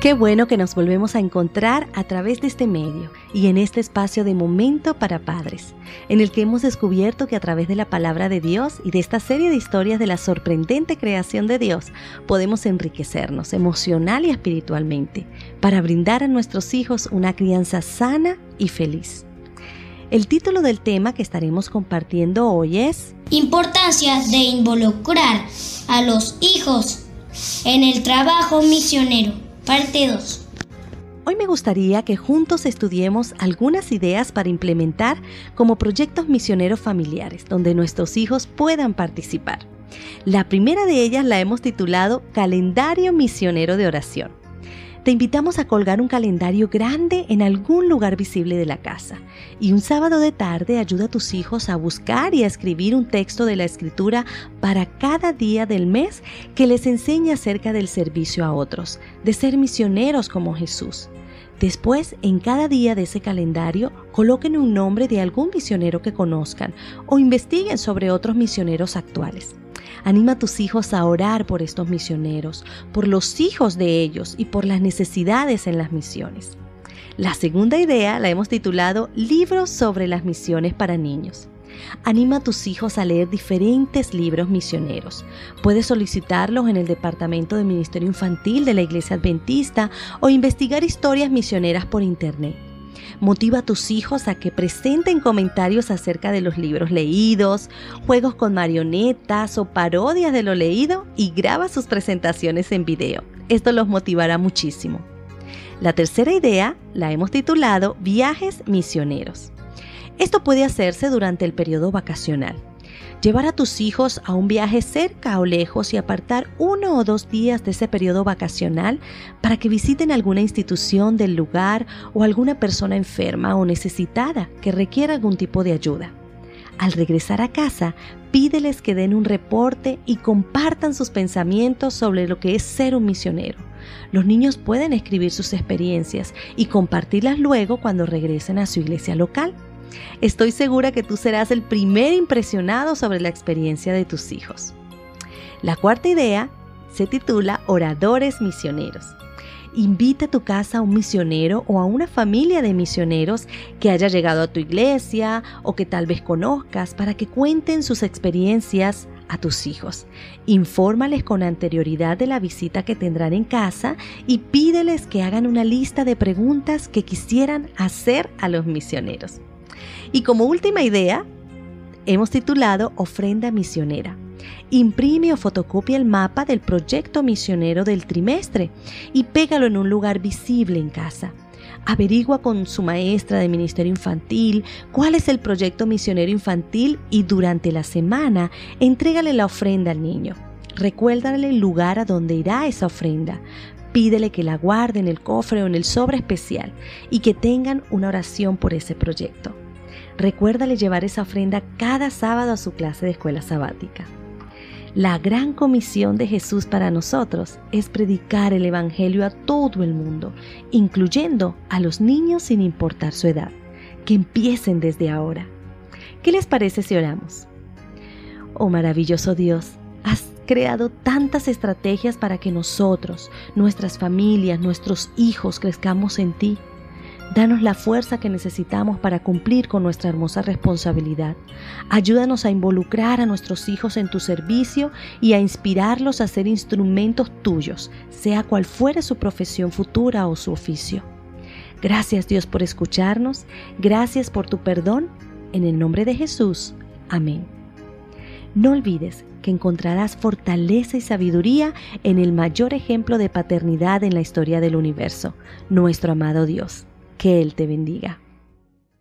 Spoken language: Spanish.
Qué bueno que nos volvemos a encontrar a través de este medio y en este espacio de momento para padres, en el que hemos descubierto que a través de la palabra de Dios y de esta serie de historias de la sorprendente creación de Dios, podemos enriquecernos emocional y espiritualmente para brindar a nuestros hijos una crianza sana y feliz. El título del tema que estaremos compartiendo hoy es Importancia de involucrar a los hijos en el trabajo misionero. Parte 2. Hoy me gustaría que juntos estudiemos algunas ideas para implementar como proyectos misioneros familiares donde nuestros hijos puedan participar. La primera de ellas la hemos titulado Calendario Misionero de Oración te invitamos a colgar un calendario grande en algún lugar visible de la casa y un sábado de tarde ayuda a tus hijos a buscar y a escribir un texto de la escritura para cada día del mes que les enseñe acerca del servicio a otros, de ser misioneros como Jesús. Después, en cada día de ese calendario, coloquen un nombre de algún misionero que conozcan o investiguen sobre otros misioneros actuales. Anima a tus hijos a orar por estos misioneros, por los hijos de ellos y por las necesidades en las misiones. La segunda idea la hemos titulado Libros sobre las misiones para niños. Anima a tus hijos a leer diferentes libros misioneros. Puedes solicitarlos en el Departamento de Ministerio Infantil de la Iglesia Adventista o investigar historias misioneras por Internet. Motiva a tus hijos a que presenten comentarios acerca de los libros leídos, juegos con marionetas o parodias de lo leído y graba sus presentaciones en video. Esto los motivará muchísimo. La tercera idea la hemos titulado Viajes Misioneros. Esto puede hacerse durante el periodo vacacional llevar a tus hijos a un viaje cerca o lejos y apartar uno o dos días de ese periodo vacacional para que visiten alguna institución del lugar o alguna persona enferma o necesitada que requiera algún tipo de ayuda. Al regresar a casa, pídeles que den un reporte y compartan sus pensamientos sobre lo que es ser un misionero. Los niños pueden escribir sus experiencias y compartirlas luego cuando regresen a su iglesia local. Estoy segura que tú serás el primer impresionado sobre la experiencia de tus hijos. La cuarta idea se titula Oradores Misioneros. Invita a tu casa a un misionero o a una familia de misioneros que haya llegado a tu iglesia o que tal vez conozcas para que cuenten sus experiencias a tus hijos. Infórmales con anterioridad de la visita que tendrán en casa y pídeles que hagan una lista de preguntas que quisieran hacer a los misioneros. Y como última idea, hemos titulado Ofrenda Misionera. Imprime o fotocopia el mapa del proyecto misionero del trimestre y pégalo en un lugar visible en casa. Averigua con su maestra de ministerio infantil cuál es el proyecto misionero infantil y durante la semana entrégale la ofrenda al niño. Recuérdale el lugar a donde irá esa ofrenda. Pídele que la guarde en el cofre o en el sobre especial y que tengan una oración por ese proyecto. Recuérdale llevar esa ofrenda cada sábado a su clase de escuela sabática. La gran comisión de Jesús para nosotros es predicar el Evangelio a todo el mundo, incluyendo a los niños sin importar su edad. Que empiecen desde ahora. ¿Qué les parece si oramos? Oh maravilloso Dios, has creado tantas estrategias para que nosotros, nuestras familias, nuestros hijos crezcamos en ti. Danos la fuerza que necesitamos para cumplir con nuestra hermosa responsabilidad. Ayúdanos a involucrar a nuestros hijos en tu servicio y a inspirarlos a ser instrumentos tuyos, sea cual fuere su profesión futura o su oficio. Gracias Dios por escucharnos, gracias por tu perdón. En el nombre de Jesús. Amén. No olvides que encontrarás fortaleza y sabiduría en el mayor ejemplo de paternidad en la historia del universo, nuestro amado Dios. Que Él te bendiga.